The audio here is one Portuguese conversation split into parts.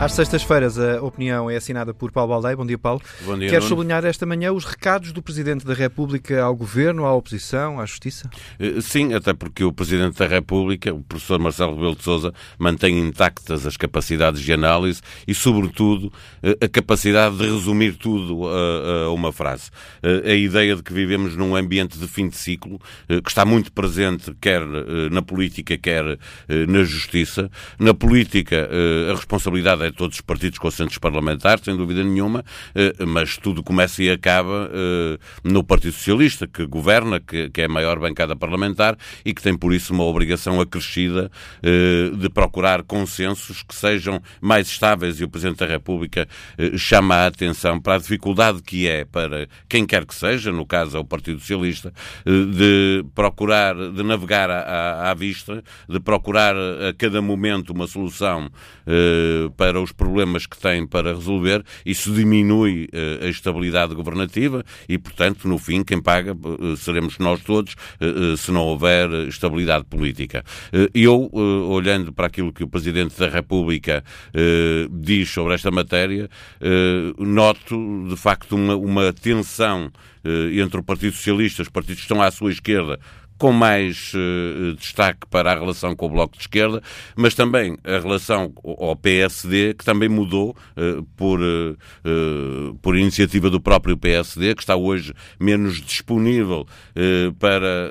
Às sextas-feiras a opinião é assinada por Paulo Baldeia. Bom dia, Paulo. Bom dia, Quer Nuno. sublinhar esta manhã os recados do Presidente da República ao Governo, à oposição, à Justiça? Eh, Sim, até porque o Presidente da República, o professor Marcelo Rebelo de Sousa, mantém intactas as capacidades de análise e, sobretudo, eh, a capacidade de resumir tudo a, uma frase. Eh, A ideia de que vivemos num ambiente de fim de ciclo, que está muito presente quer na política, quer na justiça. Na política, a responsabilidade é de todos os partidos com assentos parlamentares, sem dúvida nenhuma, eh, mas tudo começa e acaba eh, no Partido Socialista, que governa, que, é a maior bancada parlamentar e que tem, por isso, uma obrigação acrescida eh, de procurar consensos que sejam mais estáveis e o Presidente da República chama a atenção para a dificuldade que é para quem quer que seja, no caso é o Partido Socialista, de procurar, de navegar à, vista, de procurar a cada momento uma solução eh, para os problemas que tem para resolver. Isso diminui eh, a estabilidade governativa e, portanto, no fim, quem paga eh, seremos nós todos eh, se não houver estabilidade política. Eu, olhando para aquilo que o Presidente da República diz sobre esta matéria, noto, de facto, uma, uma tensão entre o Partido Socialista, os partidos que estão à sua esquerda, com mais eh, destaque para a relação com o Bloco de Esquerda, mas também a relação ao PSD, que também mudou eh, por, eh, por iniciativa do próprio PSD, que está hoje menos disponível para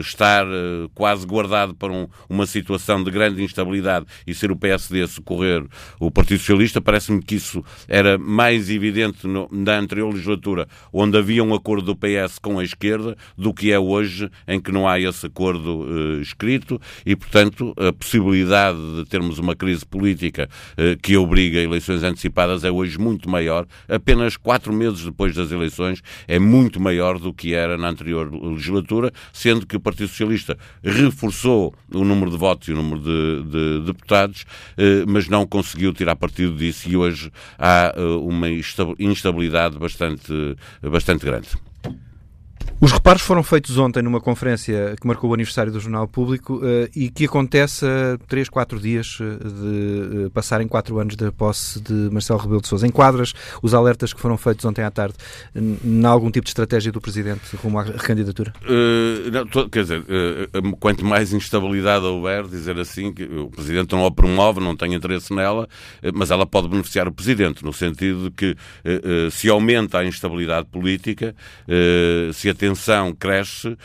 estar quase guardado para um- uma situação de grande instabilidade e ser o PSD a socorrer o Partido Socialista. Parece-me que isso era mais evidente no- na anterior legislatura, onde havia um acordo do PS com a esquerda, do que é hoje, em que não há esse acordo eh, escrito e, portanto, a possibilidade de termos uma crise política eh, que obriga eleições antecipadas é hoje muito maior. Apenas quatro meses depois das eleições é muito maior do que era na anterior legislatura, sendo que o Partido Socialista reforçou o número de votos e o número de, de deputados, eh, mas não conseguiu tirar partido disso e hoje há uma insta- instabilidade bastante, bastante grande. Os reparos foram feitos ontem numa conferência que marcou o aniversário do Jornal Público eh, e que acontece a 3, 4 dias eh, de eh, passarem 4 anos da posse de Marcelo Rebelo de Sousa. Enquadras os alertas que foram feitos ontem à tarde em algum tipo de estratégia do Presidente rumo à recandidatura? Uh, não, to- quer dizer, uh, quanto mais instabilidade houver, dizer assim, que o Presidente não a promove, não tem interesse nela, uh, mas ela pode beneficiar o Presidente, no sentido de que uh, uh, se aumenta a instabilidade política, uh, a tensão cresce, uh,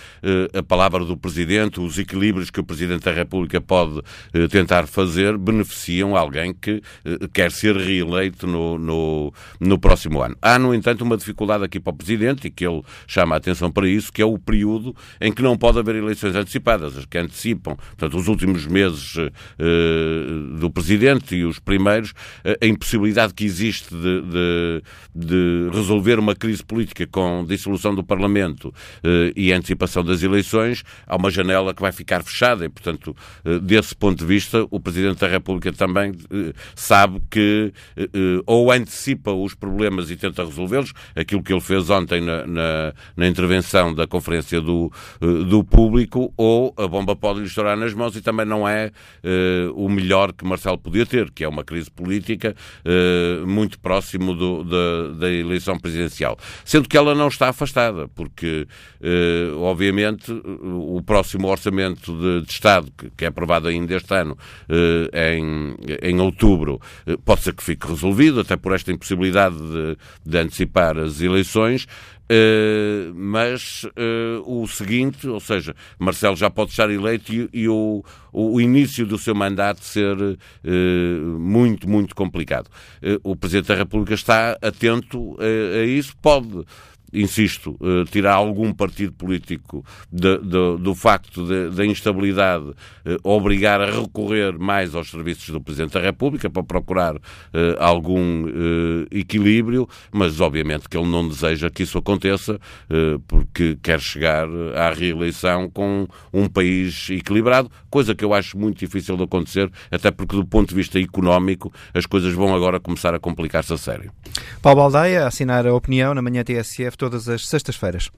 a palavra do Presidente, os equilíbrios que o Presidente da República pode uh, tentar fazer, beneficiam alguém que uh, quer ser reeleito no, no, no próximo ano. Há, no entanto, uma dificuldade aqui para o Presidente, e que ele chama a atenção para isso, que é o período em que não pode haver eleições antecipadas, as que antecipam, portanto, os últimos meses eh, do Presidente e os primeiros, eh, a impossibilidade que existe de, de- de resolver uma crise política com dissolução do Parlamento eh, e antecipação das eleições, há uma janela que vai ficar fechada e, portanto, eh, desse ponto de vista, o Presidente da República também eh, sabe que ou antecipa os problemas e tenta resolvê-los, aquilo que ele fez ontem na, na- na intervenção da conferência do, do público, ou a bomba pode lhe estourar nas mãos e também não é o melhor que Marcelo podia ter, que é uma crise política muito próximo do- da, da eleição presidencial. Sendo que ela não está afastada, porque, eh, obviamente, o próximo orçamento de, Estado, que, é aprovado ainda este ano, eh, em, em outubro, eh, pode ser que fique resolvido, até por esta impossibilidade de, de antecipar as eleições. eh, mas eh, o seguinte, ou seja, Marcelo já pode estar eleito e, e o, o início do seu mandato ser eh, muito, muito complicado. O Presidente da República está atento eh, a isso, pode insisto, eh, tirar algum partido político de- de- do facto da instabilidade, eh, obrigar a recorrer mais aos serviços do Presidente da República para procurar eh, algum equilíbrio, mas obviamente que ele não deseja que isso aconteça, porque quer chegar à reeleição com um país equilibrado, coisa que eu acho muito difícil de acontecer, até porque do ponto de vista económico as coisas vão agora começar a complicar-se a sério. Paulo Baldeia, a assinar a opinião na manhã TSF todas as sextas-feiras.